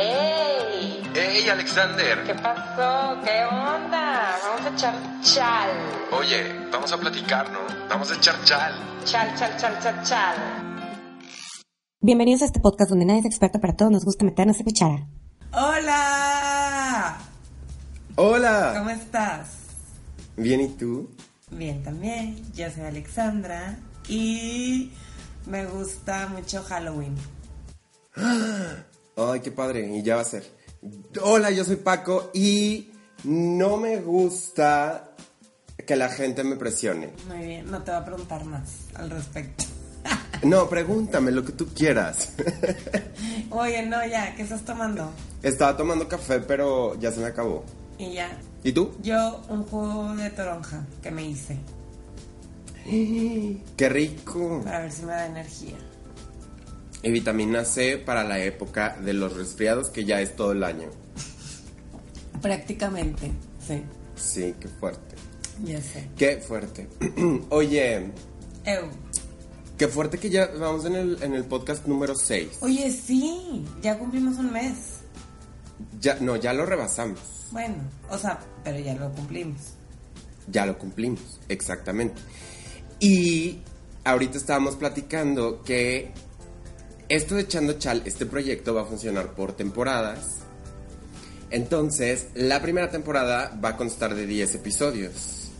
¡Ey! ¡Ey, Alexander! ¿Qué pasó? ¿Qué onda? Vamos a echar chal. Oye, vamos a platicar, ¿no? Vamos a echar chal. Chal, chal, chal, chal, chal. Bienvenidos a este podcast donde nadie es experto, pero a todos nos gusta meternos a cuchara. ¡Hola! ¡Hola! ¿Cómo estás? Bien, ¿y tú? Bien también. Yo soy Alexandra y me gusta mucho Halloween. Ay, qué padre, y ya va a ser. Hola, yo soy Paco y no me gusta que la gente me presione. Muy bien, no te voy a preguntar más al respecto. No, pregúntame lo que tú quieras. Oye, no, ya, ¿qué estás tomando? Estaba tomando café, pero ya se me acabó. Y ya. ¿Y tú? Yo un jugo de toronja que me hice ¡Qué rico! para ver si me da energía. Y vitamina C para la época de los resfriados, que ya es todo el año. Prácticamente, sí, Sí, qué fuerte. ya sé. Qué fuerte. Oye, Eu. qué fuerte que ya vamos en el, en el podcast número 6. Oye, sí, ya cumplimos un mes. Ya, no, ya lo rebasamos. Bueno, o sea, pero ya lo cumplimos. Ya lo cumplimos, exactamente. Y ahorita estábamos platicando que esto de Echando Chal, este proyecto va a funcionar por temporadas. Entonces, la primera temporada va a constar de 10 episodios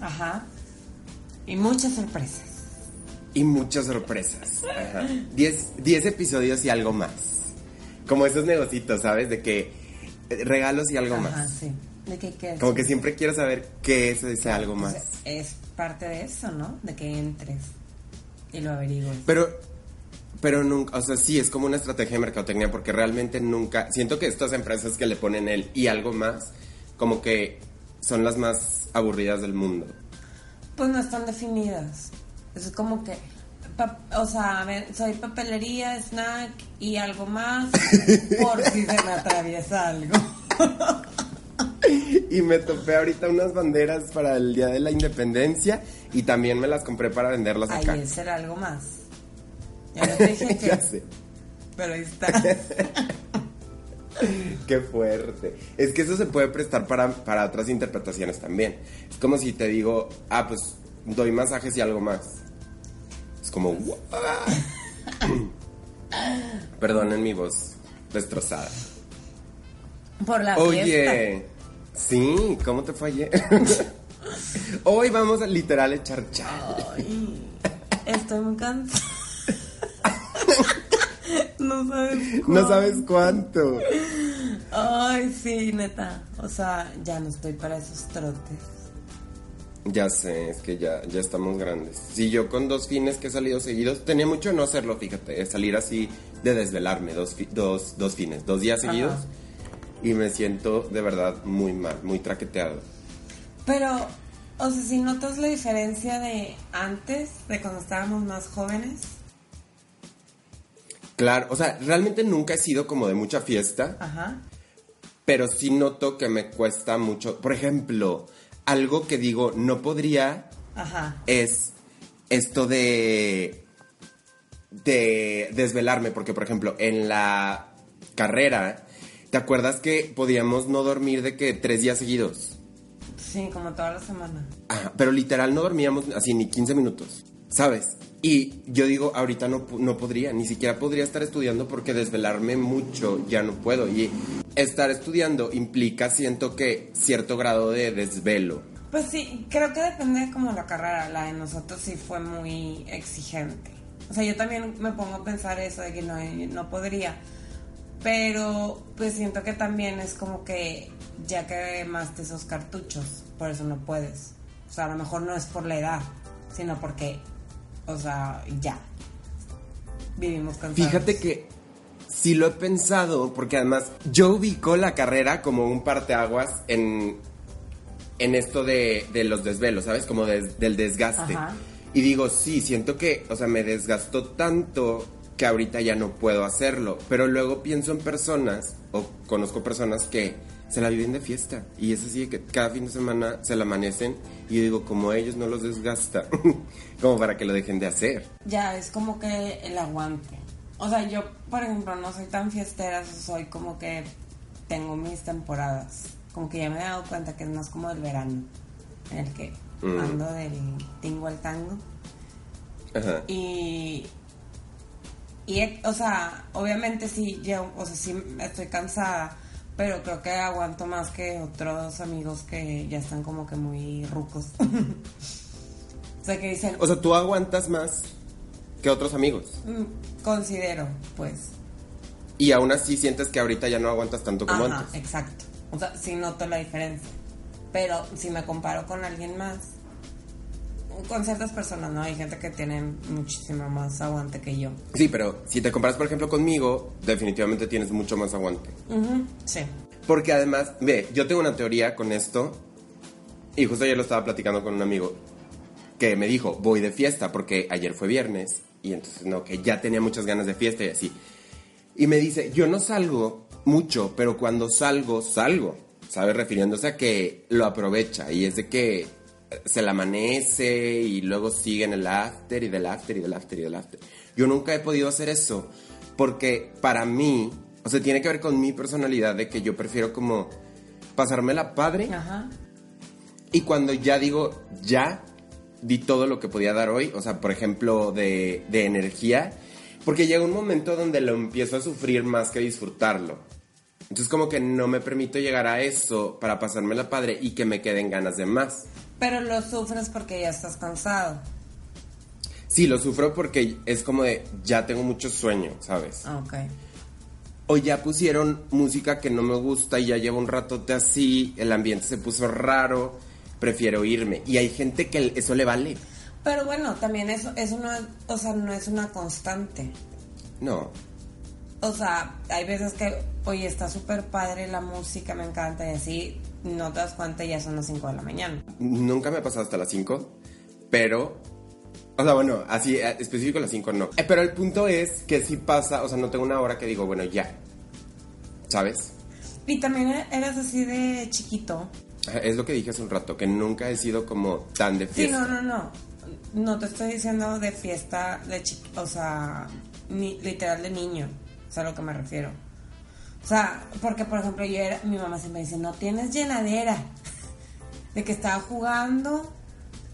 Ajá. Y muchas sorpresas. y muchas sorpresas. Ajá. 10, 10 episodios y algo más. Como esos negocitos, ¿sabes? De que eh, regalos y algo Ajá, más. sí. ¿De es? Como que siempre quiero saber qué es ese algo más. Pues, es parte de eso, ¿no? De que entres y lo averigües. Pero, pero nunca, o sea, sí, es como una estrategia de mercadotecnia porque realmente nunca, siento que estas empresas que le ponen el y algo más, como que son las más aburridas del mundo. Pues no están definidas. Es como que, pa- o sea, a ver, soy papelería, snack y algo más por si se me atraviesa algo. Y me topé ahorita unas banderas para el Día de la Independencia y también me las compré para venderlas acá. Ahí es ser algo más. Ya no te dije que, ya sé, pero ahí está. qué fuerte. Es que eso se puede prestar para, para otras interpretaciones también. Es como si te digo, ah, pues doy masajes y algo más. Es como. Perdonen mi voz destrozada. Por la fiesta. Oye, sí, ¿cómo te ayer? Hoy vamos a literal echar chal. Ay, estoy muy cansada. No sabes No sabes cuánto. Ay, sí, neta. O sea, ya no estoy para esos trotes. Ya sé, es que ya, ya estamos grandes. Si yo con dos fines que he salido seguidos, tenía mucho no hacerlo, fíjate, salir así de desvelarme, dos, fi- dos, dos fines, dos días Ajá. seguidos. Y me siento de verdad muy mal, muy traqueteado. Pero, o sea, si notas la diferencia de antes, de cuando estábamos más jóvenes. Claro, o sea, realmente nunca he sido como de mucha fiesta. Ajá. pero sí noto que me cuesta mucho. Por ejemplo, algo que digo no podría Ajá. es esto de de desvelarme, porque por ejemplo, en la carrera, ¿te acuerdas que podíamos no dormir de que tres días seguidos? Sí, como toda la semana. Ajá, pero literal no dormíamos así ni 15 minutos, ¿sabes? Y yo digo, ahorita no, no podría, ni siquiera podría estar estudiando porque desvelarme mucho ya no puedo. Y estar estudiando implica, siento que, cierto grado de desvelo. Pues sí, creo que depende de como la carrera. La de nosotros sí fue muy exigente. O sea, yo también me pongo a pensar eso de que no, no podría. Pero pues siento que también es como que ya quemaste esos cartuchos, por eso no puedes. O sea, a lo mejor no es por la edad, sino porque, o sea, ya. Vivimos cansados. Fíjate que sí lo he pensado, porque además yo ubico la carrera como un parteaguas en, en esto de, de los desvelos, ¿sabes? Como del desgaste. Ajá. Y digo, sí, siento que, o sea, me desgastó tanto que ahorita ya no puedo hacerlo. Pero luego pienso en personas, o conozco personas que se la viven de fiesta. Y es así de que cada fin de semana se la amanecen. Y yo digo, como ellos no los desgasta, como para que lo dejen de hacer. Ya, es como que el aguante. O sea, yo, por ejemplo, no soy tan fiestera, soy como que tengo mis temporadas. Como que ya me he dado cuenta que es más como el verano, en el que Mm. ando del tingo al tango. Ajá. Y, y, o sea, obviamente sí, yo, o sea, sí estoy cansada, pero creo que aguanto más que otros amigos que ya están como que muy rucos. o sea, que dicen, O sea, tú aguantas más que otros amigos. "Mm, considero, pues. Y aún así sientes que ahorita ya no aguantas tanto como Ajá, antes. exacto. O sea, sí noto la diferencia. Pero si me comparo con alguien más, con ciertas personas, ¿no? Hay gente que tiene muchísimo más aguante que yo. Sí, pero si te comparas, por ejemplo, conmigo, definitivamente tienes mucho más aguante. Sí. Porque además, ve, yo tengo una teoría con esto, y justo ayer lo estaba platicando con un amigo, que me dijo, voy de fiesta, porque ayer fue viernes, y entonces, no, que ya tenía muchas ganas de fiesta y así. Y me dice, yo no salgo mucho, pero cuando salgo, salgo, ¿sabes? Refiriéndose a que lo aprovecha, y es de que se la amanece y luego sigue en el after y del after y del after y del after. Yo nunca he podido hacer eso porque para mí, o sea, tiene que ver con mi personalidad de que yo prefiero como pasármela padre Ajá. y cuando ya digo, ya di todo lo que podía dar hoy, o sea, por ejemplo, de, de energía, porque llega un momento donde lo empiezo a sufrir más que disfrutarlo. Entonces como que no me permito llegar a eso para pasármela padre y que me queden ganas de más. Pero lo sufres porque ya estás cansado. Sí, lo sufro porque es como de, ya tengo mucho sueño, ¿sabes? Ah, Ok. O ya pusieron música que no me gusta y ya llevo un ratote así, el ambiente se puso raro, prefiero irme. Y hay gente que eso le vale. Pero bueno, también eso, eso no es, o sea, no es una constante. No. O sea, hay veces que, oye, está súper padre la música, me encanta y así, no te das cuenta y ya son las 5 de la mañana. Nunca me ha pasado hasta las 5, pero... O sea, bueno, así eh, específico las 5 no. Eh, pero el punto es que si pasa, o sea, no tengo una hora que digo, bueno, ya. ¿Sabes? Y también eres así de chiquito. Es lo que dije hace un rato, que nunca he sido como tan de Sí, fiesta. no, no, no. No te estoy diciendo de fiesta de chiquito, o sea, ni, literal de niño. Es a lo que me refiero. O sea, porque por ejemplo, yo era, mi mamá siempre dice, no tienes llenadera. De que estaba jugando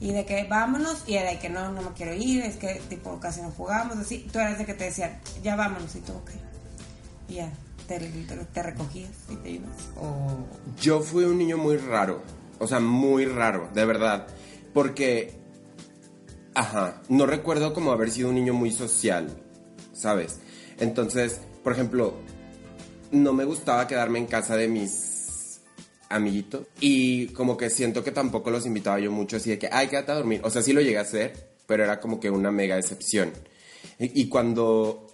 y de que vámonos, y era de que no, no me quiero ir, es que tipo casi no jugamos, así. Tú eras de que te decían, ya vámonos, y tú, ok. Y ya, te, recogías y te ibas. O. Yo fui un niño muy raro, o sea, muy raro, de verdad, porque, ajá, no recuerdo como haber sido un niño muy social, ¿sabes? Entonces, por ejemplo, no me gustaba quedarme en casa de mis amiguitos y como que siento que tampoco los invitaba yo mucho así de que, ay, quédate a dormir, o sea, sí lo llegué a hacer, pero era como que una mega excepción. Y, cuando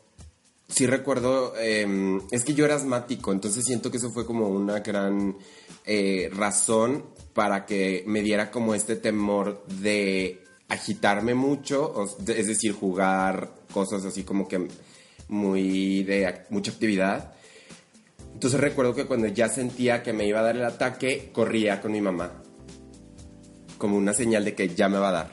sí recuerdo, eh, es que yo era asmático, entonces siento que eso fue como una gran eh, razón para que me diera como este temor de agitarme mucho, es decir, jugar cosas así como que muy de mucha actividad. Entonces recuerdo que cuando ya sentía que me iba a dar el ataque, corría con mi mamá, como una señal de que ya me va a dar.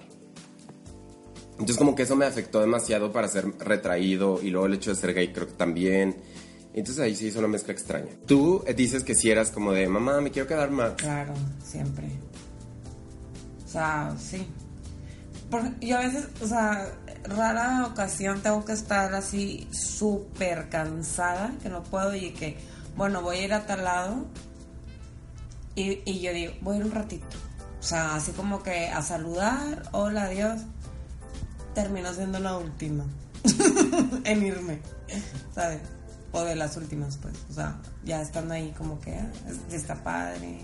Entonces como que eso me afectó demasiado para ser retraído y luego el hecho de ser gay creo que también. Entonces ahí se hizo una mezcla extraña. Tú eh, dices que si eras como de, mamá, me quiero quedar más. Claro, siempre. O sea, sí. Por- yo a veces, o sea, rara ocasión tengo que estar así súper cansada, que no puedo y que, bueno, voy a ir a tal lado y, yo digo, voy a ir un ratito. O sea, así como que a saludar, hola, adiós. Termino siendo la última en irme, ¿sabes? O de las últimas, pues. O sea, ya estando ahí como que ah, es- está padre.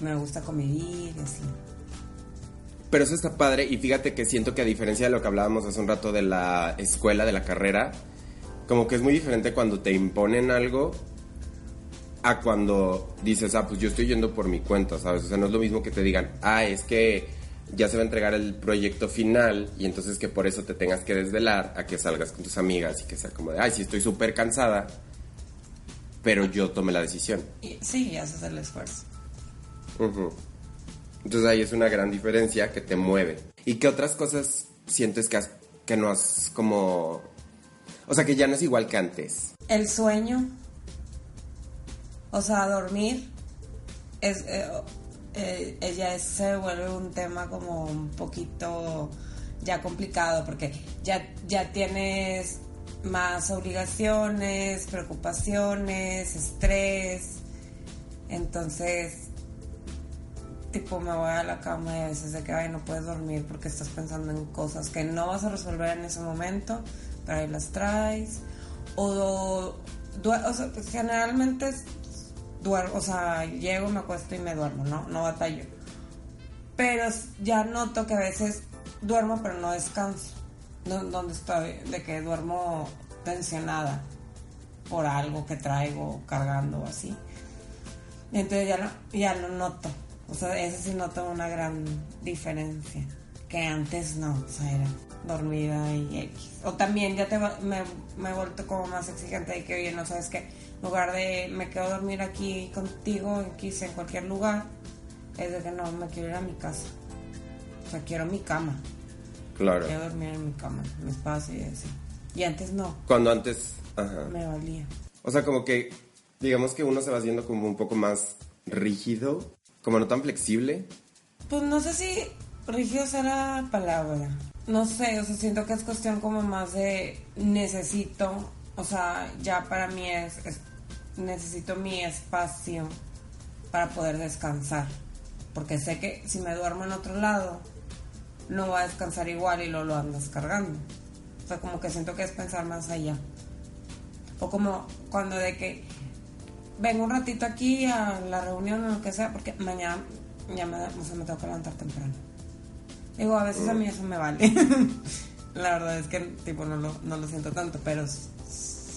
Me gusta convivir y así. Pero eso está padre y fíjate que siento que a diferencia de lo que hablábamos hace un rato de la escuela, de la carrera, como que es muy diferente cuando te imponen algo a cuando dices, ah, pues yo estoy yendo por mi cuenta, ¿sabes? O sea, no es lo mismo que te digan, ah, es que ya se va a entregar el proyecto final y entonces que por eso te tengas que desvelar a que salgas con tus amigas y que sea como de, ay, sí, estoy súper cansada, pero yo tomé la decisión. Y, sí, haces el esfuerzo. Entonces ahí es una gran diferencia que te mueve. ¿Y qué otras cosas sientes que, has- que no has como O sea, que ya no es igual que antes. El sueño, o sea, dormir, es, eh, eh, es- se vuelve un tema como un poquito ya complicado porque ya, ya tienes más obligaciones, preocupaciones, estrés. Entonces, tipo, me voy a la cama y a veces de que ay, no puedes dormir porque estás pensando en cosas que no vas a resolver en ese momento, ahí las traes. O, due- o pues, generalmente duermo, o sea, llego, me acuesto y me duermo, ¿no? No batallo. Pero ya noto que a veces duermo pero no descanso. Do- Donde estoy, de que duermo tensionada por algo que traigo cargando o así. Entonces ya lo, ya lo noto. O sea, ese sí noto una gran diferencia. Que antes no, o sea, era dormida y X. O también ya te me, me he vuelto como más exigente de que, oye, no sabes que en lugar de me quedo a dormir aquí contigo, aquí en cualquier lugar, es de que no, me quiero ir a mi casa. O sea, quiero mi cama. Claro. Quiero dormir en mi cama, en mi espacio y así. Y antes no, Cuando antes, ajá. me valía. O sea, como que, digamos que uno se va haciendo como un poco más rígido, como no tan flexible. Pues no sé si será la palabra. No sé, o sea, siento que es cuestión como más de necesito, o sea, ya para mí es, es- necesito mi espacio para poder descansar. Porque sé que si me duermo en otro lado, no va a descansar igual y lo lo andas cargando. O sea, como que siento que es pensar más allá. O como cuando de que vengo un ratito aquí a la reunión o lo que sea, porque mañana ya me, o sea, me tengo que levantar temprano. Digo, a veces a mí eso me vale. la verdad es que tipo no lo, no lo siento tanto, pero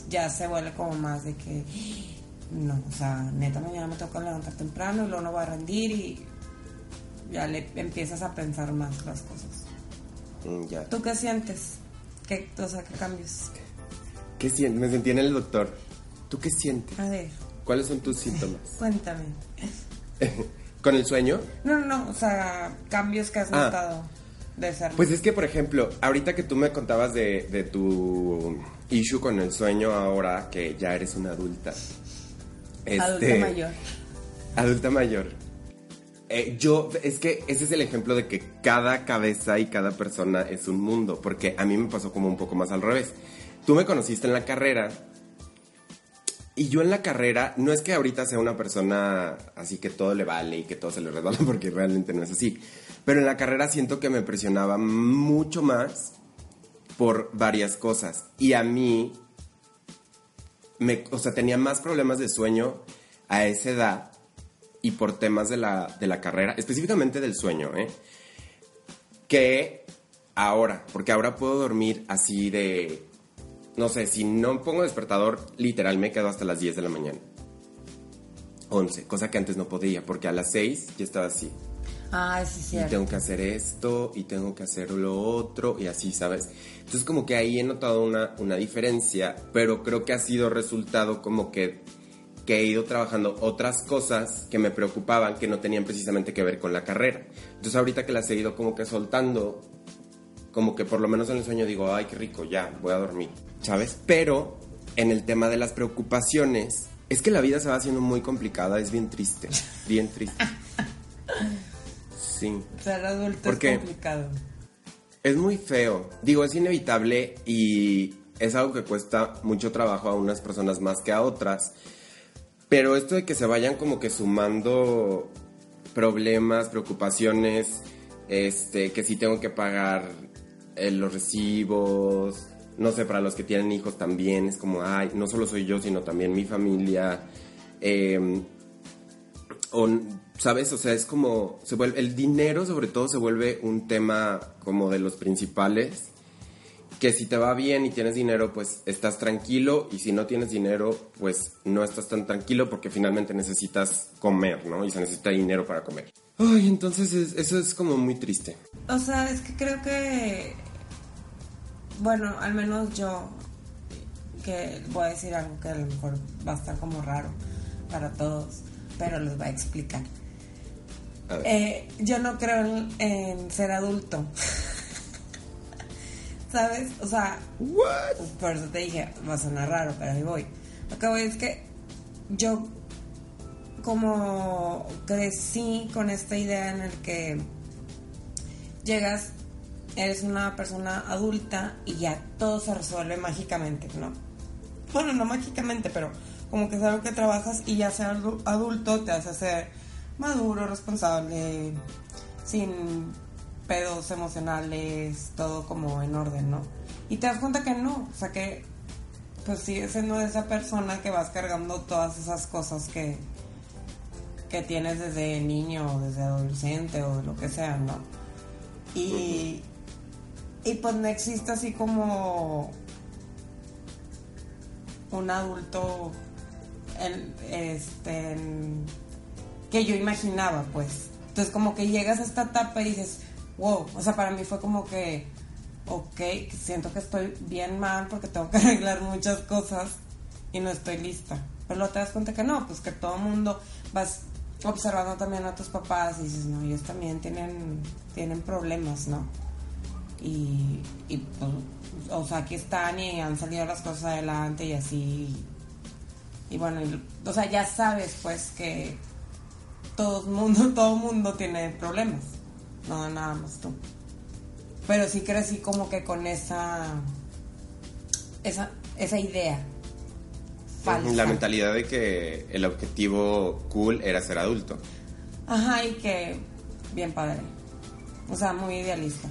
ya se vuelve como más de que no, o sea, neta mañana me que levantar temprano y luego no voy a rendir y ya le empiezas a pensar más las cosas. Mm, ya. ¿Tú qué sientes? ¿Qué, o sea, qué cambios? ¿Qué sientes? Me sentí en el doctor. ¿Tú qué sientes? A ver, ¿Cuáles son tus síntomas? cuéntame. ¿Con el sueño? No, no, no, o sea, cambios que has Ah. notado de ser. Pues es que, por ejemplo, ahorita que tú me contabas de, de tu issue con el sueño ahora que ya eres una adulta. este, mayor. Adulta mayor. Eh, yo, es que ese es el ejemplo de que cada cabeza y cada persona es un mundo, porque a mí me pasó como un poco más al revés. Tú me conociste en la carrera y yo en la carrera, no es que ahorita sea una persona así que todo le vale y que todo se le resbala, porque realmente no es así. Pero en la carrera siento que me presionaba mucho más por varias cosas. Y a mí, me, o sea, tenía más problemas de sueño a esa edad y por temas de la, de la carrera, específicamente del sueño, ¿eh? Que ahora, porque ahora puedo dormir así de, no sé, si no pongo despertador, literal me quedo hasta las 10 de la mañana. 11, cosa que antes no podía, porque a las 6 ya estaba así. Ah, sí, Y cierto. tengo que hacer esto, y tengo que hacer lo otro, y así, ¿sabes? Entonces como que ahí he notado una, una diferencia, pero creo que ha sido resultado como que, que he ido trabajando otras cosas que me preocupaban, que no tenían precisamente que ver con la carrera. Entonces ahorita que las he ido como que soltando, como que por lo menos en el sueño digo, ay, qué rico, ya, voy a dormir, ¿sabes? Pero en el tema de las preocupaciones, es que la vida se va haciendo muy complicada, es bien triste, bien triste. Sí. Ser adulto ¿Por es complicado. Es muy feo. Digo, es inevitable y es algo que cuesta mucho trabajo a unas personas más que a otras. Pero esto de que se vayan como que sumando problemas, preocupaciones, este, que si tengo que pagar eh, los recibos, no sé, para los que tienen hijos también, es como, ay, no solo soy yo, sino también mi familia. eh, o, ¿sabes? O sea, es como, se vuelve, el dinero sobre todo se vuelve un tema como de los principales, que si te va bien y tienes dinero, pues estás tranquilo, y si no tienes dinero, pues no estás tan tranquilo porque finalmente necesitas comer, ¿no? Y se necesita dinero para comer. Ay, entonces es- eso es como muy triste. O sea, es que creo que. Bueno, al menos yo. Que voy a decir algo que a lo mejor va a estar como raro para todos, pero les voy a explicar. A. Eh, yo no creo en, en ser adulto. ¿sabes? O sea, What? por eso te dije, va a sonar raro, pero ahí voy. Lo que voy es que yo como crecí con esta idea en el que llegas, eres una persona adulta y ya todo se resuelve mágicamente, ¿no? Bueno, no mágicamente, pero como que es algo que trabajas y ya algo adulto te hace ser maduro, responsable, sin pedos emocionales, todo como en orden, ¿no? Y te das cuenta que no, o sea que pues sigues siendo esa persona que vas cargando todas esas cosas que, que tienes desde niño o desde adolescente o lo que sea, ¿no? Y, y pues no existe así como un adulto en- este, que yo imaginaba, pues. Entonces como que llegas a esta etapa y dices, wow, o sea, para mí fue como que, ok, siento que estoy bien mal porque tengo que arreglar muchas cosas y no estoy lista. Pero luego te das cuenta que no, pues que todo el mundo vas observando también a tus papás y dices, no, ellos también tienen, tienen problemas, ¿no? Y, y pues, o sea, aquí están y han salido las cosas adelante y así. Y bueno, o sea, ya sabes pues que todo mundo, todo mundo tiene problemas, no nada más tú. Pero sí crecí como que con esa esa, esa idea falsa. La mentalidad de que el objetivo cool era ser adulto. Ajá, y que bien padre. O sea, muy idealista.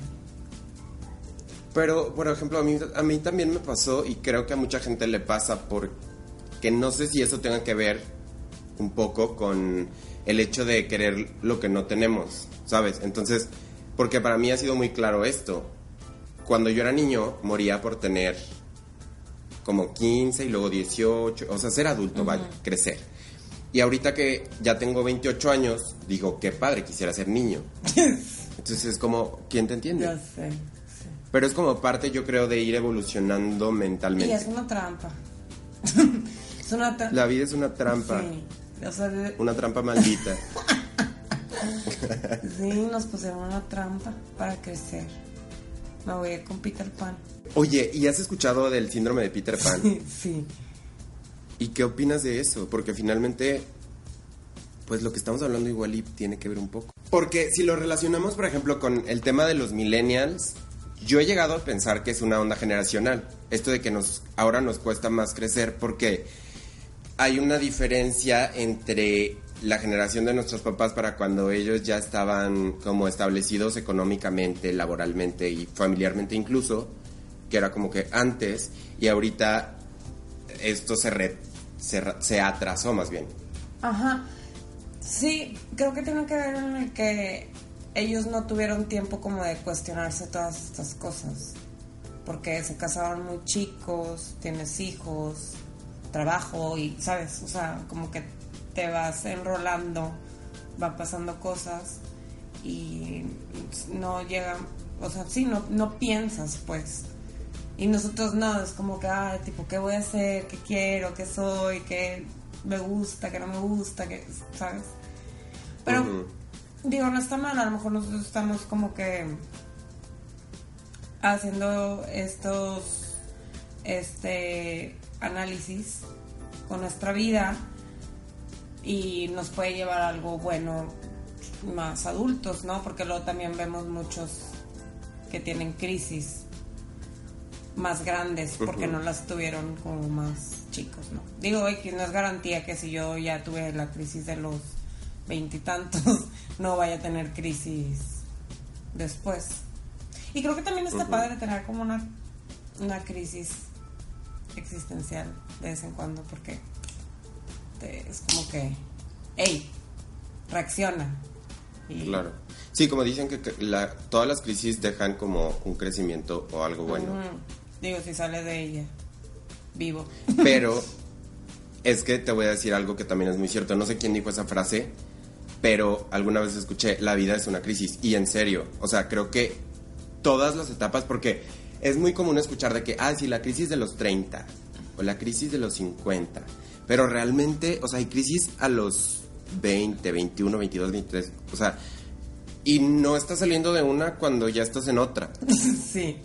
Pero, por ejemplo, a mí, a mí también me pasó y creo que a mucha gente le pasa porque no sé si eso tenga que ver un poco con el hecho de querer lo que no tenemos, ¿sabes? Entonces, porque para mí ha sido muy claro esto. Cuando yo era niño, moría por tener como 15 y luego 18, o sea, ser adulto, vaya, crecer. Y ahorita que ya tengo 28 años, digo, qué padre, quisiera ser niño. Entonces es como, ¿quién te entiende? Ya sé. sí. Pero es como parte, yo creo, de ir evolucionando Y mentalmente. es una trampa. es una trampa. La vida es una trampa, Sí. O sea, de- una trampa maldita. sí, nos pusieron una trampa para crecer. Me voy a ir con Peter Pan. Oye, ¿y has escuchado del síndrome de Peter Pan? sí. ¿Y qué opinas de eso? Porque finalmente, pues lo que estamos hablando igual y tiene que ver un poco. Porque si lo relacionamos, por ejemplo, con el tema de los millennials, yo he llegado a pensar que es una onda generacional. Esto de que nos ahora nos cuesta más crecer porque hay una diferencia entre la generación de nuestros papás para cuando ellos ya estaban como establecidos económicamente, laboralmente y familiarmente incluso, que era como que antes, y ahorita esto se, re- se, se atrasó más bien. Ajá. Sí, creo que tiene que ver en el que ellos no tuvieron tiempo como de cuestionarse todas estas cosas. Porque se casaron muy chicos, tienes hijos, trabajo y, ¿sabes? O sea, como que te vas enrolando, van pasando cosas y no llegan, o sea, sí, no, no piensas, pues. Y nosotros no, es como que, ah, tipo, ¿qué voy a hacer? ¿Qué quiero? ¿Qué soy? ¿Qué me gusta? ¿Qué no me gusta? ¿Qué, ¿Sabes? Pero, digo, no está mal, a lo mejor nosotros estamos como que haciendo estos este análisis con nuestra vida y nos puede llevar a algo bueno más adultos, ¿no? Porque luego también vemos muchos que tienen crisis más grandes porque no las tuvieron como más chicos, ¿no? Digo, que no es garantía que si yo ya tuve la crisis de los veintitantos, no vaya a tener crisis después. Y creo que también está Ujú. padre tener como una, una crisis existencial de vez en cuando porque te- es como que, hey, reacciona. Y- Claro. Sí, como dicen que que la- todas las crisis dejan como un crecimiento o algo bueno. Digo, si sale de ella vivo. Pero es que te voy a decir algo que también es muy cierto. No sé quién dijo esa frase, pero alguna vez escuché, la vida es una crisis. Y en serio, o sea, creo que todas las etapas, porque es muy común escuchar de que, ah, sí, la crisis de los 30 o la crisis de los 50. Pero realmente, o sea, hay crisis a los 20, 21, 22, 23. O sea, y no estás saliendo de una cuando ya estás en otra. sí.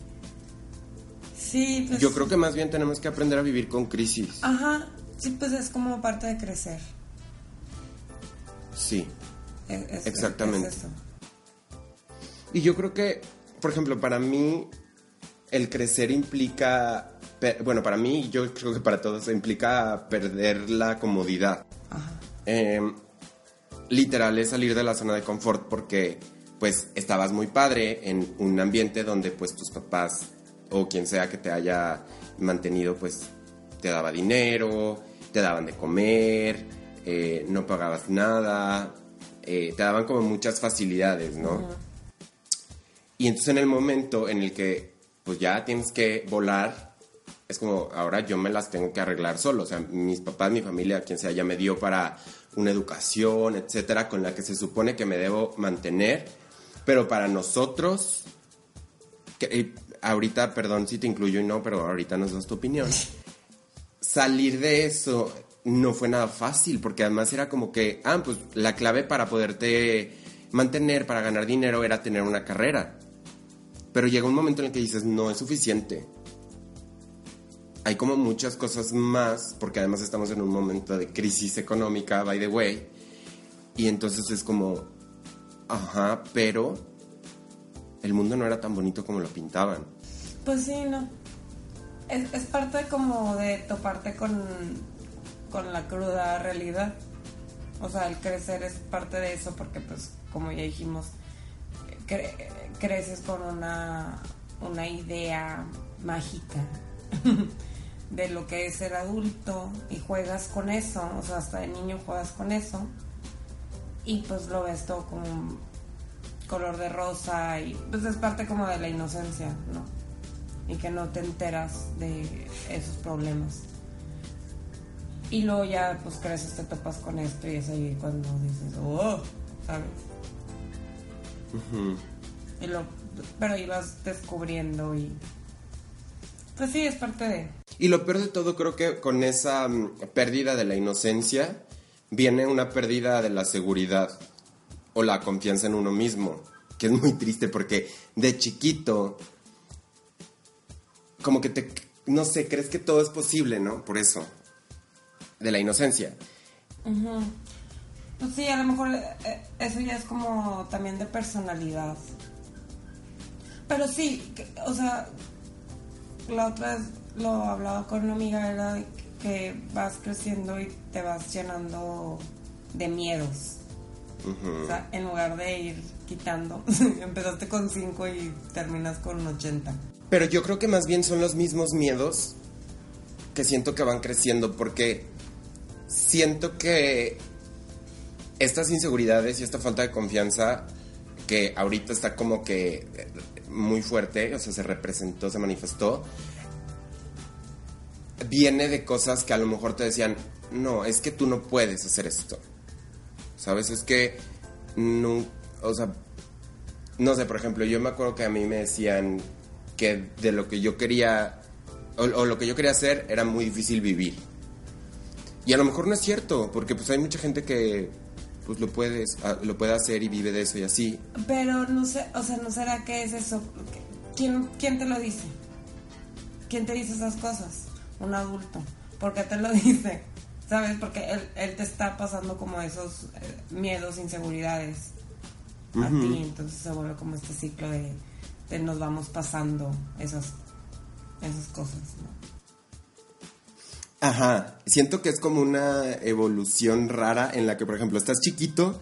Sí, pues. Yo creo que más bien tenemos que aprender a vivir con crisis. Ajá, sí, pues es como parte de crecer. Sí. Es- Exactamente. es eso. Y yo creo que, por ejemplo, para mí, el crecer implica, bueno, para mí, yo creo que para todos, implica perder la comodidad. Ajá. Eh, literal es salir de la zona de confort porque, pues, estabas muy padre en un ambiente donde, pues, tus papás o quien sea que te haya mantenido, pues, te daba dinero, te daban de comer, eh, no pagabas nada, eh, te daban como muchas facilidades, ¿no? Y entonces en el momento en el que pues ya tienes que volar, es como ahora yo me las tengo que arreglar solo. O sea, mis papás, mi familia, quien sea, ya me dio para una educación, etcétera, con la que se supone que me debo mantener. Pero para nosotros, que, eh, ahorita, perdón si te incluyo y no, pero ahorita nos das tu opinión. Salir de eso no fue nada fácil, porque además era como que, ah, pues la clave para poderte mantener, para ganar dinero, era tener una carrera. Pero llega un momento en el que dices, no es suficiente. Hay como muchas cosas más, porque además estamos en un momento de crisis económica, by the way. Y entonces es como, ajá, pero el mundo no era tan bonito como lo pintaban. Pues sí, no. Es, parte como de toparte con, con la cruda realidad. O sea, el crecer es parte de eso porque, pues, como ya dijimos, cre- creces con una, una idea mágica de lo que es ser adulto y juegas con eso. O sea, hasta de niño juegas con eso. Y pues lo ves todo como color de rosa y pues es parte como de la inocencia, ¿no? Y que no te enteras de esos problemas. Y luego ya pues creces, te topas con esto y es ahí cuando dices, oh, ¿sabes? Y lo, pero ibas descubriendo y... Pues sí, es parte de... Y lo peor de todo, creo que con esa mm, pérdida de la inocencia viene una pérdida de la seguridad o la confianza en uno mismo, que es muy triste porque de chiquito, como que te, no sé, crees que todo es posible, ¿no? Por eso, de la inocencia. Pues sí, a lo mejor eh, eso ya es como también de personalidad. Pero sí, que- o sea, la otra vez lo hablaba con una amiga, era que vas creciendo y te vas llenando de miedos. O sea, en lugar de ir quitando, empezaste con 5 y terminas con 80. Pero yo creo que más bien son los mismos miedos que siento que van creciendo porque siento que estas inseguridades y esta falta de confianza que ahorita está como que muy fuerte, o sea, se representó, se manifestó, viene de cosas que a lo mejor te decían, no, es que tú no puedes hacer esto. ¿Sabes? Es que no, o sea, no sé, por ejemplo, yo me acuerdo que a mí me decían que de lo que yo quería, o, o lo que yo quería hacer era muy difícil vivir. Y a lo mejor no es cierto, porque pues hay mucha gente que pues lo puedes, ah, lo puede hacer y vive de eso y así. Pero no sé, o sea, ¿no será que es eso? ¿Quién, quién te lo dice? ¿Quién te dice esas cosas? Un adulto. ¿Por qué te lo dice? ¿Sabes? Porque él, él te está pasando como esos eh, miedos, inseguridades a ti. Entonces se vuelve como este ciclo de, de nos vamos pasando esas, esas cosas. ¿no? Ajá, siento que es como una evolución rara en la que, por ejemplo, estás chiquito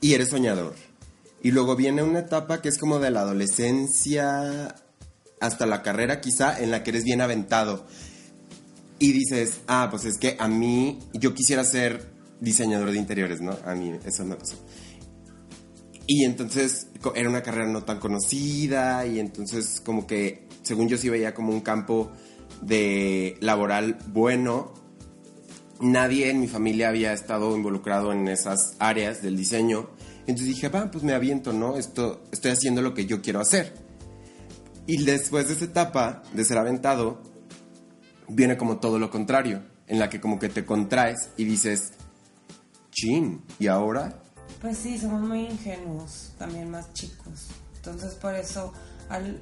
y eres soñador. Y luego viene una etapa que es como de la adolescencia hasta la carrera quizá, en la que eres bien aventado. Y dices, ah, pues es que a mí, yo quisiera ser diseñador de interiores, ¿no? A mí eso me pasó. Y entonces era una carrera no tan conocida y entonces como que, según yo sí veía como un campo de laboral bueno. Nadie en mi familia había estado involucrado en esas áreas del diseño. Entonces dije, va, pues me aviento, ¿no? Esto, estoy haciendo lo que yo quiero hacer. Y después de esa etapa de ser aventado, viene como todo lo contrario, en la que como que te contraes y dices, chin, ¿y ahora? Pues sí, somos muy ingenuos, también más chicos. Entonces por eso al,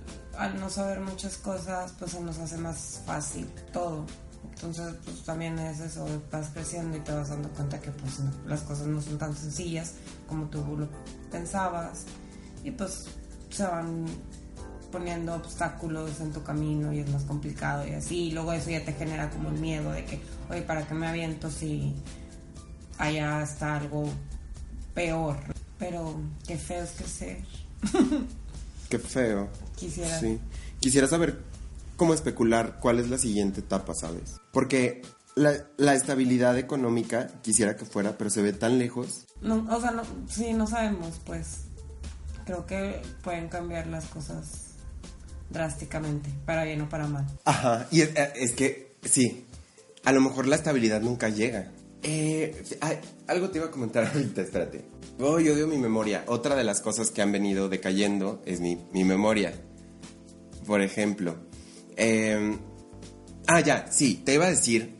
no saber muchas cosas, pues se nos hace más fácil todo. Entonces, pues también es eso, vas creciendo y te vas dando cuenta que pues las cosas no son tan sencillas como tú lo pensabas y pues se van poniendo obstáculos en tu camino y es más complicado y así, y luego eso ya te genera como el miedo de que, oye, ¿para qué me aviento si allá está algo peor? Pero qué feo es crecer. Qué feo. Quisiera. Sí. Quisiera saber cómo especular cuál es la siguiente etapa, ¿sabes? Porque la, la estabilidad económica quisiera que fuera, pero se ve tan lejos. No, o sea, no, sí, no sabemos, pues. Creo que pueden cambiar las cosas drásticamente, para bien o para mal. Ajá, y es, eh, es que sí, a lo mejor la estabilidad nunca llega. Eh, algo te iba a comentar ahorita, espérate. Oh, yo odio mi memoria. Otra de las cosas que han venido decayendo es mi, mi memoria. Por ejemplo. eh, ah, ya, sí, te iba a decir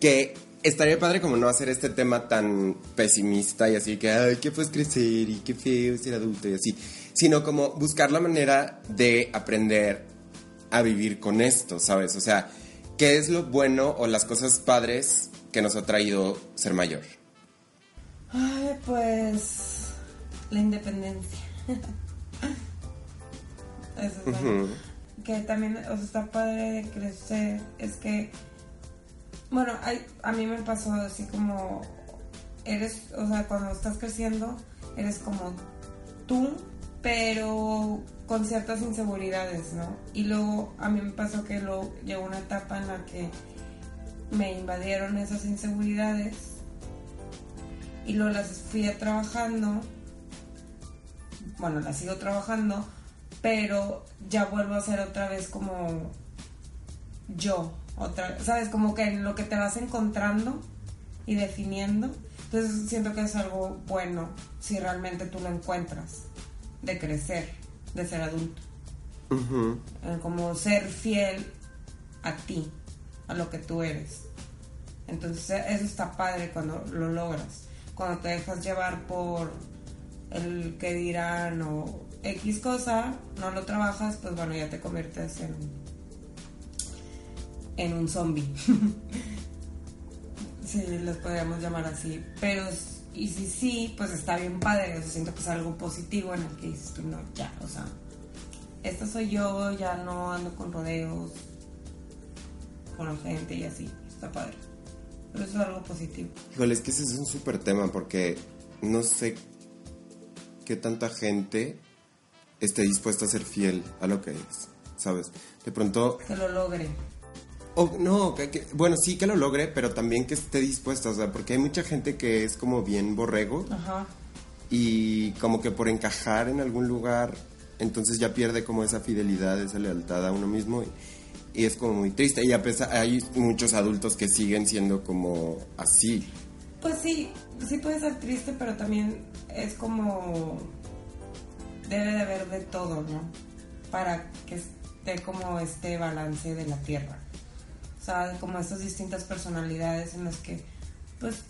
que estaría padre como no hacer este tema tan pesimista y así que, ay, qué pues crecer y qué feo ser adulto y así. Sino como buscar la manera de aprender a vivir con esto, ¿sabes? O sea, ¿qué es lo bueno o las cosas padres que nos ha traído ser mayor? Ay, pues. La independencia. Eso es bueno. Que también, o sea, está padre de crecer. Es que. Bueno, hay, a mí me pasó así como. Eres, o sea, cuando estás creciendo, eres como tú, pero con ciertas inseguridades, ¿no? Y luego a mí me pasó que luego llegó una etapa en la que me invadieron esas inseguridades y luego las fui trabajando. Bueno, las sigo trabajando, pero ya vuelvo a ser otra vez como yo, otra, sabes, como que en lo que te vas encontrando y definiendo. Entonces siento que es algo bueno si realmente tú lo encuentras, de crecer, de ser adulto. Eh, como ser fiel a ti, a lo que tú eres. Entonces eso está padre cuando lo logras. Cuando te dejas llevar por el que dirán o X cosa, no lo trabajas, pues bueno, ya te conviertes en, en un zombie. sí, les podríamos llamar así. Pero, y si sí, pues está bien padre. O sea, siento que es algo positivo en el que dices tú, no, ya, o sea, esta soy yo, ya no ando con rodeos, con la gente y así. Está padre. Pero eso es algo positivo. Híjole, es que ese es un súper tema porque no sé qué tanta gente esté dispuesta a ser fiel a lo que es, ¿sabes? De pronto, Que lo logre. o no, que- que- bueno, sí que lo logre, pero también que esté dispuesta, o sea, porque hay mucha gente que es como bien borrego Ajá. y como que por encajar en algún lugar, entonces ya pierde como esa fidelidad, esa lealtad a uno mismo y, y es como muy triste. Y a pesar, hay muchos adultos que siguen siendo como así. Pues sí, sí puede ser triste, pero también es como... Debe de haber de todo, ¿no? Para que esté como este balance de la tierra. O sea, como estas distintas personalidades en las que, pues,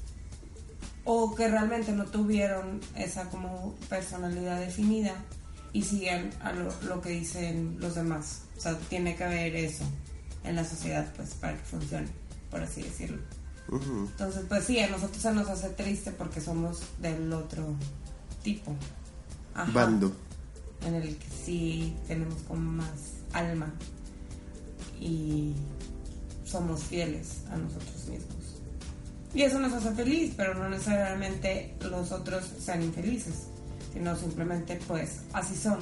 o que realmente no tuvieron esa como personalidad definida y siguen a lo, lo que dicen los demás. O sea, tiene que haber eso en la sociedad, pues, para que funcione, por así decirlo. Entonces, pues sí, a nosotros se nos hace triste porque somos del otro tipo. Ajá. Bando. En el que sí tenemos como más alma y somos fieles a nosotros mismos. Y eso nos hace feliz, pero no necesariamente los otros sean infelices, sino simplemente pues así son.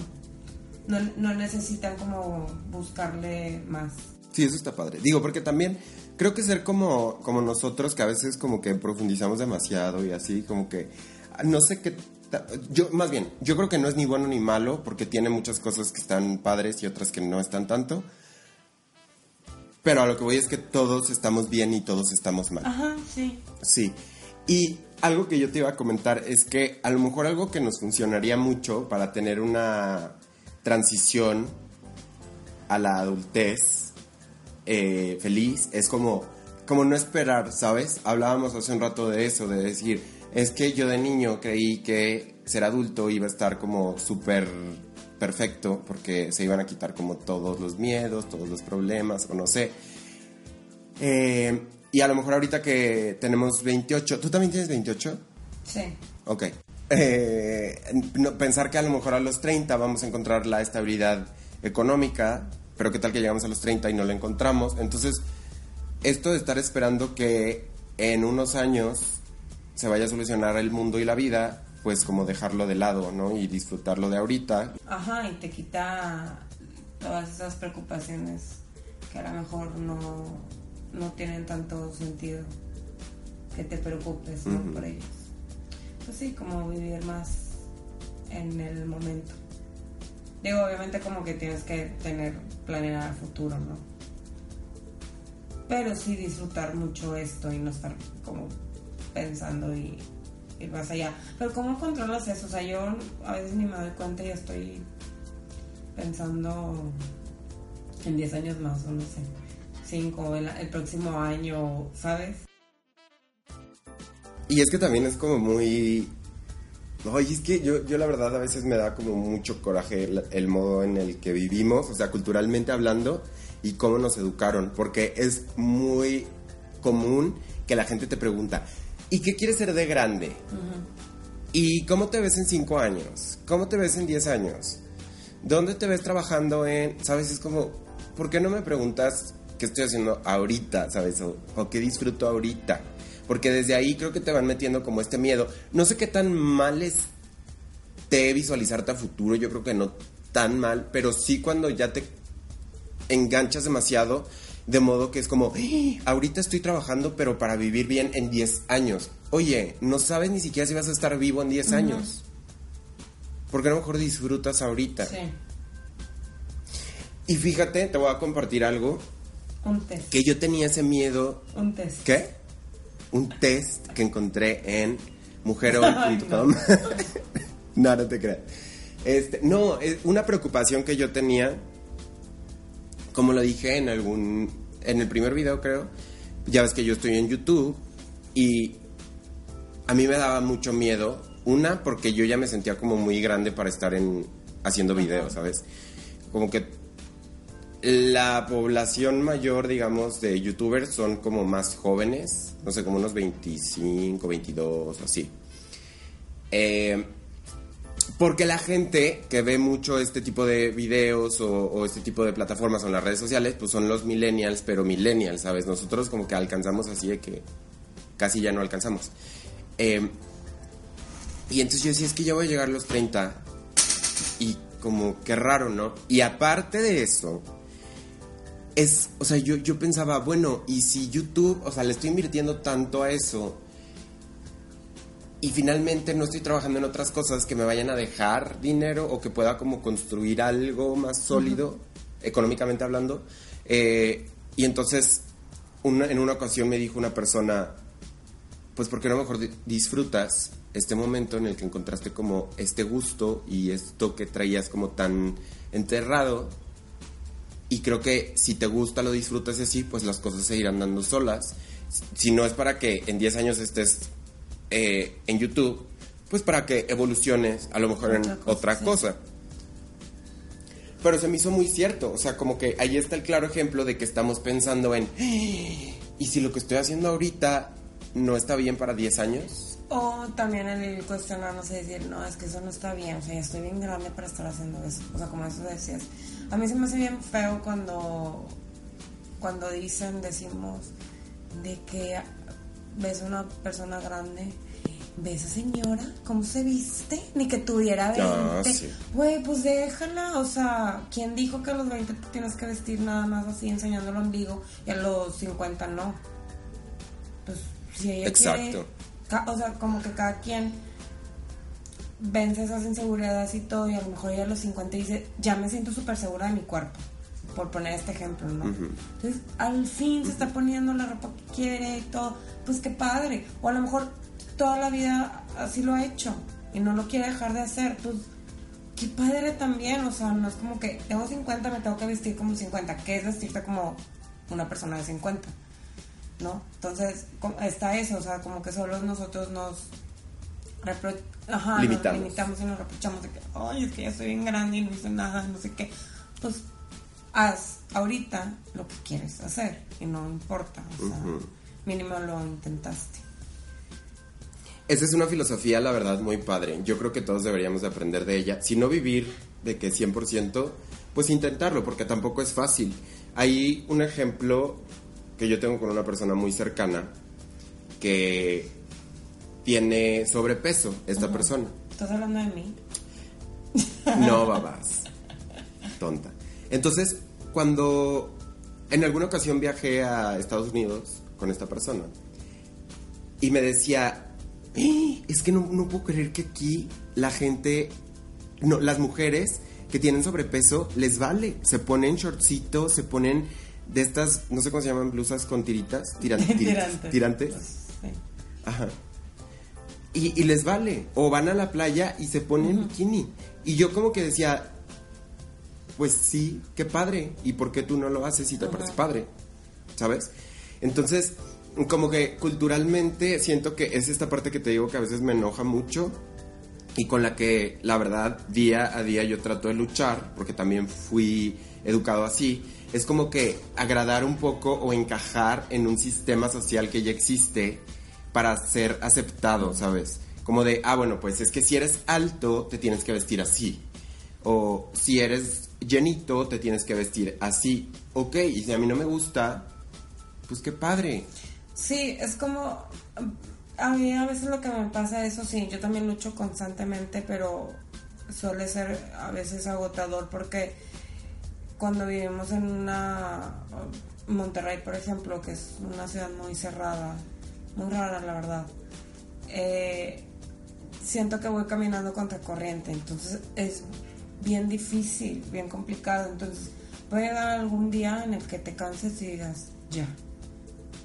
No, no necesitan como buscarle más. Sí, eso está padre. Digo, porque también creo que ser como, como nosotros, que a veces como que profundizamos demasiado y así, como que no sé qué... Yo, más bien, yo creo que no es ni bueno ni malo, porque tiene muchas cosas que están padres y otras que no están tanto. Pero a lo que voy es que todos estamos bien y todos estamos mal. Ajá, sí. Sí. Y algo que yo te iba a comentar es que a lo mejor algo que nos funcionaría mucho para tener una transición a la adultez eh, feliz es como, como no esperar, ¿sabes? Hablábamos hace un rato de eso, de decir, es que yo de niño creí que ser adulto iba a estar como súper perfecto porque se iban a quitar como todos los miedos, todos los problemas, o no sé. Eh, y a lo mejor ahorita que tenemos 28, ¿tú también tienes 28? Sí. Ok. Eh, no, pensar que a lo mejor a los 30 vamos a encontrar la estabilidad económica, pero qué tal que llegamos a los 30 y no la encontramos. Entonces, esto de estar esperando que en unos años se vaya a solucionar el mundo y la vida, pues como dejarlo de lado, ¿no? Y disfrutarlo de ahorita. Ajá, y te quita todas esas preocupaciones que a lo mejor no, no tienen tanto sentido que te preocupes ¿no? por ellos. Pues sí, como vivir más en el momento. Digo, obviamente como que tienes que tener planear el futuro, ¿no? Pero sí disfrutar mucho esto y no estar como pensando y ir más allá. Pero ¿cómo controlas eso? O sea, yo a veces ni me doy cuenta y estoy pensando en 10 años más, o no sé, 5, el, el próximo año, ¿sabes? Y es que también es como muy... Oye, es que yo, yo la verdad a veces me da como mucho coraje el, el modo en el que vivimos, o sea, culturalmente hablando, y cómo nos educaron, porque es muy común que la gente te pregunta, ¿y qué quieres ser de grande? ¿Y cómo te ves en 5 años? ¿Cómo te ves en 10 años? ¿Dónde te ves trabajando en...? ¿Sabes? Es como, ¿por qué no me preguntas qué estoy haciendo ahorita? ¿Sabes? O, o qué disfruto ahorita. Porque desde ahí creo que te van metiendo como este miedo. No sé qué tan mal esté visualizarte a futuro, yo creo que no tan mal, pero sí cuando ya te enganchas demasiado, de modo que es como, "Ah, ahorita estoy trabajando, pero para vivir bien en 10 años. Oye, no sabes ni siquiera si vas a estar vivo en 10 años. Porque a lo mejor disfrutas ahorita. Sí, Y fíjate, te voy a compartir algo, un test. que yo tenía ese miedo Un test. ¿Qué? Un test que encontré en mujerol.com. no, no te creas. Este, no, es una preocupación que yo tenía, como lo dije en algún, en el primer video creo, ya ves que yo estoy en YouTube y a mí me daba mucho miedo, una porque yo ya me sentía como muy grande para estar en haciendo videos, ¿sabes? Como que la población mayor, digamos, de youtubers son como más jóvenes, no sé, como unos 25, 22, así. Eh, porque la gente que ve mucho este tipo de videos o, este tipo de plataformas o en las redes sociales, pues son los millennials, pero millennials, ¿sabes? Nosotros como que alcanzamos así de que casi ya no alcanzamos. Eh, y entonces yo decía, es que ya voy a llegar a los 30 y como que raro, ¿no? Y aparte de eso, es, o sea, yo, yo pensaba, bueno, y si YouTube, o sea, le estoy invirtiendo tanto a eso y finalmente no estoy trabajando en otras cosas que me vayan a dejar dinero o que pueda como construir algo más sólido, económicamente hablando. eh, y entonces, una- en una ocasión me dijo una persona, pues porque no mejor di- disfrutas este momento en el que encontraste como este gusto y esto que traías como tan enterrado y creo que si te gusta lo disfrutas y así pues las cosas se irán dando solas. Si no es para que en 10 años estés eh, en YouTube pues para que evoluciones a lo mejor en Otra cosa, otra sí. cosa. Pero se me hizo muy cierto o sea como que ahí está el claro ejemplo de que estamos pensando en y si lo que estoy haciendo ahorita no está bien para 10 años O también el cuestionarnos y decir, no, es que eso no está bien, o sea, ya estoy bien grande para estar haciendo eso. O sea, como eso decías. A mí se me hace bien feo cuando, cuando dicen, decimos, de que ves a una persona grande, ves a esa señora, ¿cómo se viste? Ni que tuviera 20. Ah, sí. Güey, pues déjala, o sea, ¿quién dijo que a los 20 te tienes que vestir nada más así enseñando el ombligo y a los 50 no? Pues si ella Exacto. quiere, o sea, como que cada quien vence esas inseguridades y todo y a lo mejor ella a los 50 dice, ya me siento súper segura de mi cuerpo, por poner este ejemplo, ¿no? Entonces, al fin se está poniendo la ropa que quiere y todo, pues qué padre, o a lo mejor toda la vida así lo ha hecho y no lo quiere dejar de hacer, pues qué padre también, o sea, no es como que tengo 50, me tengo que vestir como 50, que es vestirte como una persona de 50, ¿no? Entonces, está eso, o sea, como que solo nosotros nos Ajá, Limitamos. nos limitamos y nos reprochamos de que, ay, es que ya soy bien grande y no hice nada, no sé qué. Pues haz ahorita lo que quieres hacer y no importa, o sea, mínimo lo intentaste. Esa es una filosofía, la verdad, muy padre. Yo creo que todos deberíamos de aprender de ella. Si no vivir de que 100%, pues intentarlo, porque tampoco es fácil. Hay un ejemplo que yo tengo con una persona muy cercana que tiene sobrepeso, esta persona. ¿Estás hablando de mí? No, babas. Tonta. Entonces, cuando en alguna ocasión viajé a Estados Unidos con esta persona y me decía, "Eh, es que no, no puedo creer que aquí la gente, no, las mujeres que tienen sobrepeso les vale. Se ponen shortcitos, se ponen de estas, no sé cómo se llaman, blusas con tiritas. Tiran- tiritas, Tirantes. Tirantes. Pues, sí. Ajá. Y, y les vale. O van a la playa y se ponen bikini. Y yo como que decía, pues sí, qué padre. ¿Y por qué tú no lo haces si te parece padre? ¿Sabes? Entonces, como que culturalmente siento que es esta parte que te digo que a veces me enoja mucho y con la que la verdad día a día yo trato de luchar, porque también fui educado así, es como que agradar un poco o encajar en un sistema social que ya existe para ser aceptado, ¿sabes? Como de, ah, bueno, pues es que si eres alto te tienes que vestir así. O si eres llenito te tienes que vestir así. Ok, y si a mí no me gusta, pues qué padre. Sí, es como... A mí a veces lo que me pasa, eso sí, yo también lucho constantemente, pero suele ser a veces agotador porque cuando vivimos en una... Monterrey, por ejemplo, que es una ciudad muy cerrada, muy rara, la verdad, eh, siento que voy caminando contra corriente, entonces es bien difícil, bien complicado, entonces puede llegar algún día en el que te canses y digas, ya,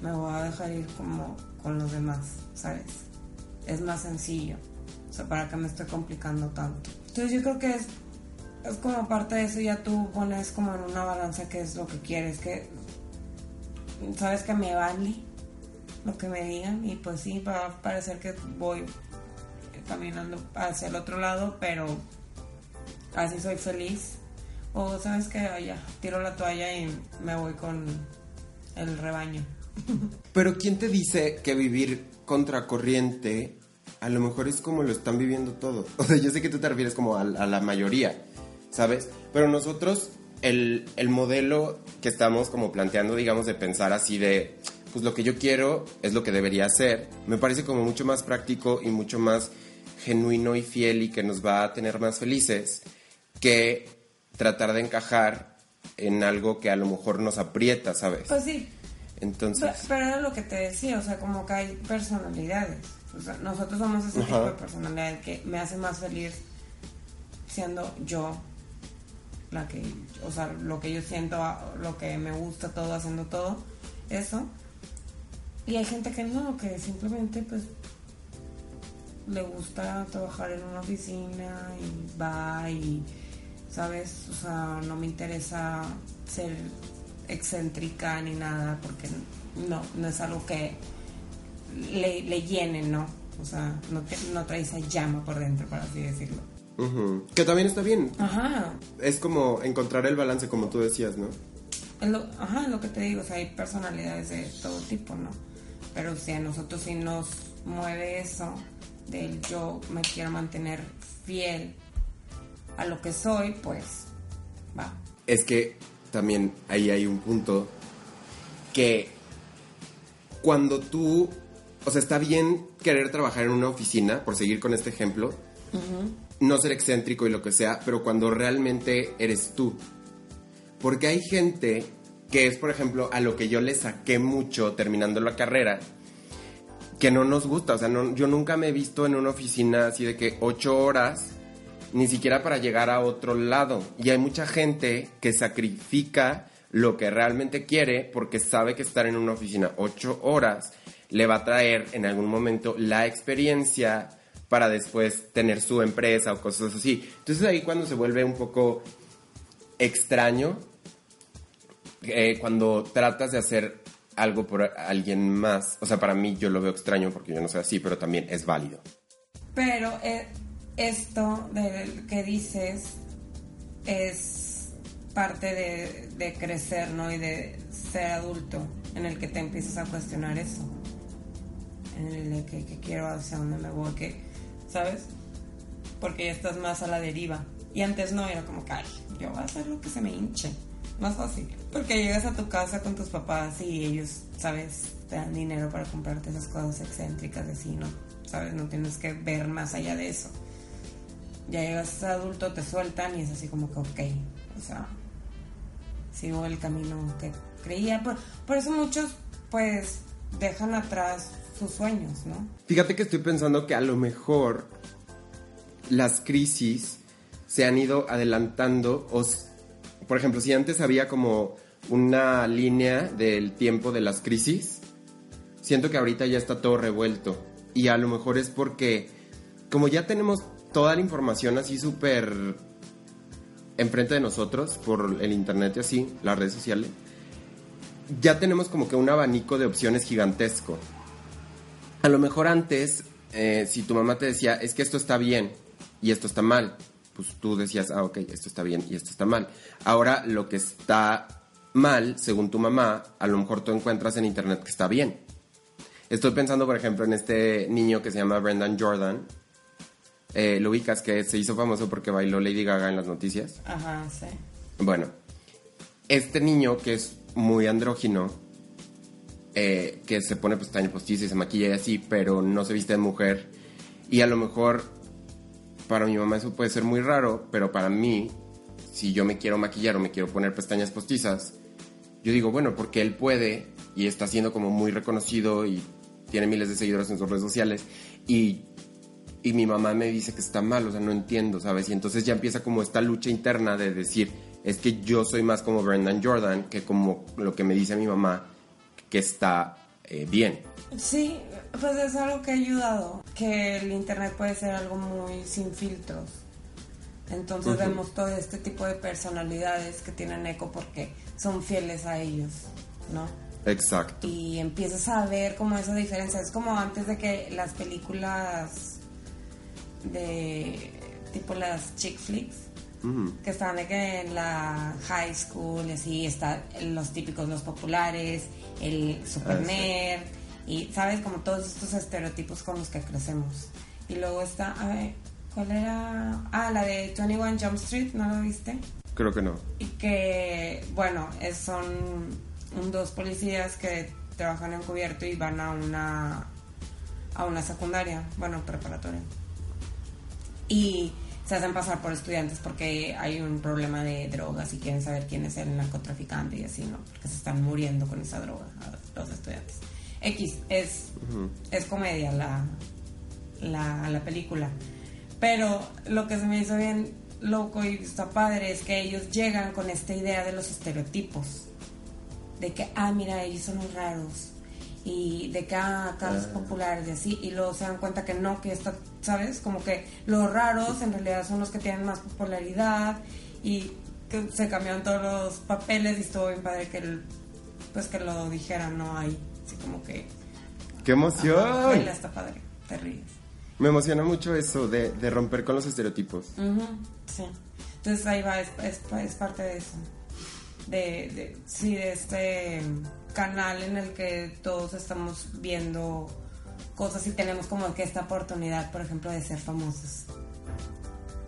me voy a dejar ir como con los demás, ¿sabes? Es más sencillo. O sea, ¿para qué me estoy complicando tanto? Entonces yo creo que es, como parte de eso, ya tú pones como en una balanza qué es lo que quieres, que sabes que me vale lo que me digan y pues sí, va a parecer que voy caminando hacia el otro lado, pero así soy feliz. O sabes que ya, tiro la toalla y me voy con el rebaño. Pero ¿quién te dice que vivir contracorriente a lo mejor es como lo están viviendo todos? O sea, yo sé que tú te refieres como a, a la mayoría, ¿sabes? Pero nosotros, el, el modelo que estamos como planteando, digamos, de pensar así de, pues lo que yo quiero es lo que debería hacer, me parece como mucho más práctico y mucho más genuino y fiel y que nos va a tener más felices que tratar de encajar en algo que a lo mejor nos aprieta, ¿sabes? Pues sí, Entonces... Pe- Pero era lo que te decía, o sea, como que hay personalidades. O sea, nosotros somos ese Ajá. tipo de personalidad que me hace más feliz siendo yo la que, o sea, lo que yo siento, lo que me gusta todo, haciendo todo, eso. Y hay gente que no, que simplemente pues le gusta trabajar en una oficina y va y, ¿sabes? O sea, no me interesa ser excéntrica ni nada porque no, no es algo que le, le llene, ¿no? O sea, no, te- no trae esa llama por dentro, por así decirlo. Que también está bien. Ajá, Es como encontrar el balance, como tú decías, ¿no? es lo, ajá, es lo que te digo, o sea, hay personalidades de todo tipo, ¿no? Pero si a nosotros sí nos mueve eso del yo me quiero mantener fiel a lo que soy, pues va. Es que también ahí hay un punto que cuando tú, o sea, está bien querer trabajar en una oficina, por seguir con este ejemplo, no ser excéntrico y lo que sea, pero cuando realmente eres tú. Porque hay gente que es, por ejemplo, a lo que yo le saqué mucho terminando la carrera, que no nos gusta. O sea, no- yo nunca me he visto en una oficina así de que ocho horas, ni siquiera para llegar a otro lado. Y hay mucha gente que sacrifica lo que realmente quiere porque sabe que estar en una oficina ocho horas le va a traer en algún momento la experiencia para después tener su empresa o cosas así. Entonces ahí cuando se vuelve un poco extraño, eh, cuando tratas de hacer algo por alguien más, o sea, para mí yo lo veo extraño porque yo no soy así, pero también es válido. Pero eh, esto de, que dices es parte de, de crecer, ¿no? Y de ser adulto, en el que te empiezas a cuestionar eso. En el de que, que quiero, hacia dónde me voy, que, ¿sabes? Porque ya estás más a la deriva. Y antes no, era como que, ay, yo voy a hacer lo que se me hinche. Más fácil. Porque llegas a tu casa con tus papás y ellos, ¿sabes? Te dan dinero para comprarte esas cosas excéntricas de así, ¿no? ¿Sabes? No tienes que ver más allá de eso. Ya llegas adulto, te sueltan y es así como que, ok, o sea, sigo el camino que creía. Por, por eso muchos, pues, dejan atrás sus sueños, ¿no? Fíjate que estoy pensando que a lo mejor las crisis se han ido adelantando. O, por ejemplo, si antes había como una línea del tiempo de las crisis, siento que ahorita ya está todo revuelto. Y a lo mejor es porque, como ya tenemos toda la información así súper enfrente de nosotros por el internet y así, las redes sociales, ya tenemos como que un abanico de opciones gigantesco. A lo mejor antes, eh, si tu mamá te decía, es que esto está bien y esto está mal, pues tú decías, ah, ok, esto está bien y esto está mal. Ahora lo que está mal, según tu mamá, a lo mejor tú encuentras en internet que está bien. Estoy pensando, por ejemplo, en este niño que se llama Brendan Jordan. Eh, lo ubicas que se hizo famoso porque bailó Lady Gaga en las noticias. Ajá, sí. Bueno, este niño que es muy andrógino, eh, que se pone pestaña postiza y se maquilla y así, pero no se viste de mujer. Y a lo mejor para mi mamá eso puede ser muy raro, pero para mí, si yo me quiero maquillar o me quiero poner pestañas postizas, yo digo, bueno, porque él puede y está siendo como muy reconocido y tiene miles de seguidores en sus redes sociales y, y mi mamá me dice que está mal, o sea, no entiendo, ¿sabes? Y entonces ya empieza como esta lucha interna de decir, es que yo soy más como Brendan Jordan que como lo que me dice mi mamá que está eh, bien. Sí, pues es algo que ha ayudado, que el internet puede ser algo muy sin filtros. Entonces vemos todo este tipo de personalidades que tienen eco porque son fieles a ellos, ¿no? Exacto. Y empiezas a ver como esa diferencia. Es como antes de que las películas de tipo las chick flicks, que de que en la high school y así, está los típicos, los populares, el super Ah, sí. y sabes, como todos estos estereotipos con los que crecemos. Y luego está, a ver, ¿cuál era? Ah, la de 21 Jump Street, ¿no lo viste? Creo que no. Y que, bueno, es- son un- dos policías que trabajan encubierto y van a una, a una secundaria, bueno, preparatoria. Y se hacen pasar por estudiantes porque hay un problema de drogas y quieren saber quién es el narcotraficante y así, ¿no? Porque se están muriendo con esa droga a los estudiantes. X, es, es comedia la, la, la película. Pero lo que se me hizo bien loco y está padre es que ellos llegan con esta idea de los estereotipos. De que, ah, mira, ellos son los raros. Y de que, ah, acá los populares y así. Y luego se dan cuenta que no, que está, ¿sabes? Como que los raros en realidad son los que tienen más popularidad. Y que se cambiaron todos los papeles y estuvo bien padre que, el, pues, que lo dijeran, ¿no? Ahí. Así como que... ¡Qué ajá, emoción! baila, está padre. Te ríes. Me emociona mucho eso de, de romper con los estereotipos. Sí. Entonces ahí va, es, es, es parte de eso. De, de, sí, de este canal en el que todos estamos viendo cosas y tenemos como que esta oportunidad, por ejemplo, de ser famosos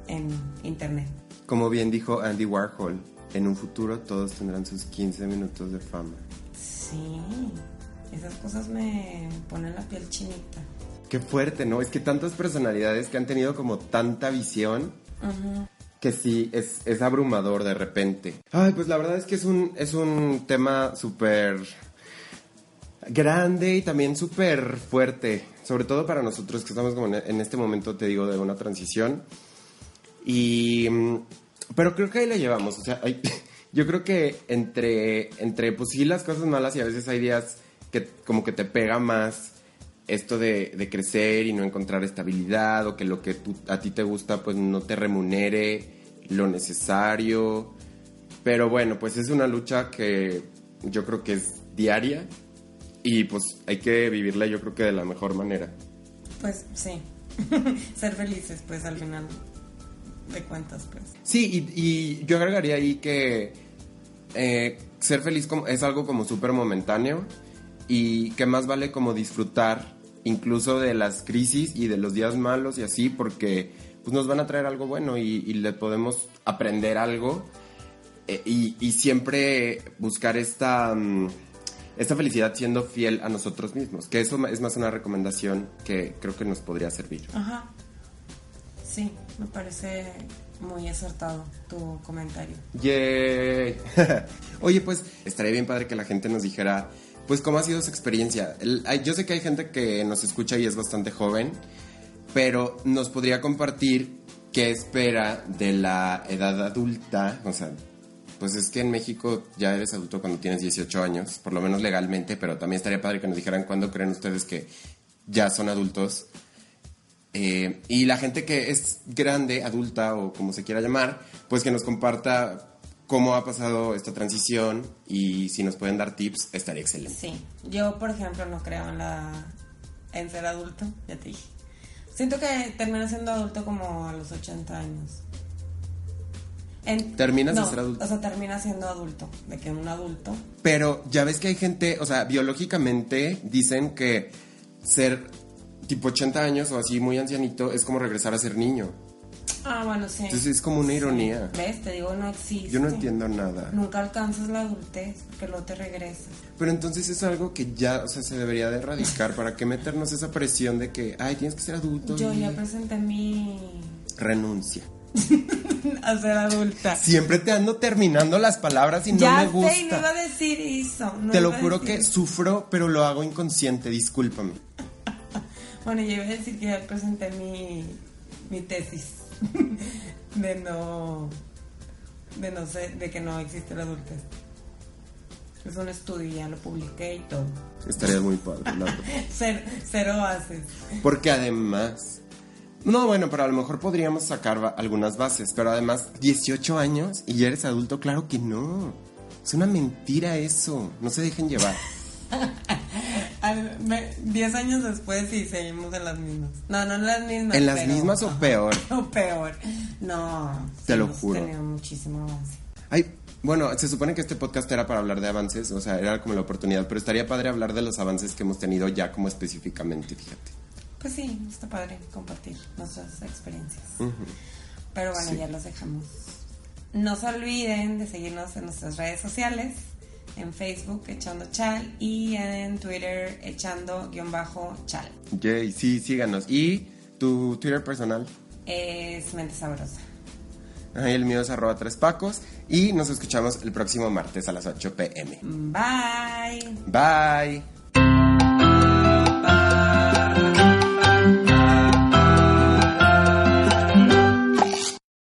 en internet. Como bien dijo Andy Warhol, en un futuro todos tendrán sus 15 minutos de fama. Sí, esas cosas me ponen la piel chinita. Qué fuerte, ¿no? Es que tantas personalidades que han tenido como tanta visión que sí, es, es abrumador de repente. Ay, pues la verdad es que es un, es un tema súper grande y también súper fuerte, sobre todo para nosotros que estamos como en, este momento, te digo, de una transición. Y... mm, Pero creo que ahí la llevamos, o sea, yo creo que entre, entre, pues sí, las cosas malas y a veces hay días que como que te pega más esto de, de crecer y no encontrar estabilidad o que lo que tú- a ti te gusta pues no te remunere lo necesario. Pero bueno, pues es una lucha que yo creo que es diaria y pues hay que vivirla yo creo que de la mejor manera. Pues sí, Ser felices, pues, al final de cuentas, pues. Sí, y, y yo agregaría ahí que eh, ser feliz como- es algo como súper momentáneo y que más vale como disfrutar incluso de las crisis y de los días malos y así porque pues nos van a traer algo bueno y, y le podemos aprender algo eh, y, y siempre buscar esta, mm, esta felicidad siendo fiel a nosotros mismos, que eso es más una recomendación que creo que nos podría servir. Ajá. Sí, me parece muy acertado tu comentario. Yay. Oye, pues estaría bien padre que la gente nos dijera, pues, cómo ha sido su experiencia. Yo sé que hay gente que nos escucha y es bastante joven, pero nos podría compartir qué espera de la edad adulta. O sea, pues es que en México ya eres adulto cuando tienes 18 años, por lo menos legalmente, pero también estaría padre que nos dijeran cuándo creen ustedes que ya son adultos. Eh, y la gente que es grande, adulta o como se quiera llamar, pues que nos comparta cómo ha pasado esta transición y si nos pueden dar tips, estaría excelente. Sí, yo por ejemplo no creo en la en ser adulto, ya te dije. Siento que termino siendo adulto como a los 80 años. En- ¿Terminas de ser adulto? O sea, termina siendo adulto, de que un adulto. Pero ya ves que hay gente, o sea, biológicamente dicen que ser tipo 80 años o así muy ancianito es como regresar a ser niño. Ah, bueno, sí. Entonces es como una ironía. ¿Ves? Te digo, no existe. Yo no entiendo nada. Nunca alcanzas la adultez, porque luego te regresas. Pero entonces es algo que ya, o sea, se debería de erradicar. ¿Para qué meternos esa presión de que, ay, tienes que ser adulto? Yo y ya presenté mi... Renuncia. a ser adulta. Siempre te ando terminando las palabras y no me sé, y no gusta. iba a decir eso. no Te lo juro que eso. sufro, pero lo hago inconsciente, discúlpame. Bueno, yo iba a decir que ya presenté mi, mi tesis de no de no sé, de que no existe la adultez. Es un estudio, ya lo publiqué y todo. Estaría muy padre. Cero, cero bases. Porque además... No, bueno, pero a lo mejor podríamos sacar algunas bases, pero además, 18 años y ya eres adulto, claro que no. Es una mentira eso, no se dejen llevar. Al- me- Diez años después y seguimos en las mismas. No, no en las mismas. ¿En las mismas o peor? O peor. No. Te sí lo hemos juro. tenido muchísimo avance. Ay, bueno, se supone que este podcast era para hablar de avances, o sea, era como la oportunidad, pero estaría padre hablar de los avances que hemos tenido ya como específicamente, fíjate. Pues sí, está padre compartir nuestras experiencias. Pero bueno, Sí. ya los dejamos. No se olviden de seguirnos en nuestras redes sociales, en Facebook Echando Chal y en Twitter Echando guion bajo Chal. Yay, sí, síganos. ¿Y tu Twitter personal? Es Mente Sabrosa. Ay, el mío es arroba tres pacos y nos escuchamos el próximo martes a las 8 pm. Bye. Bye. Bye.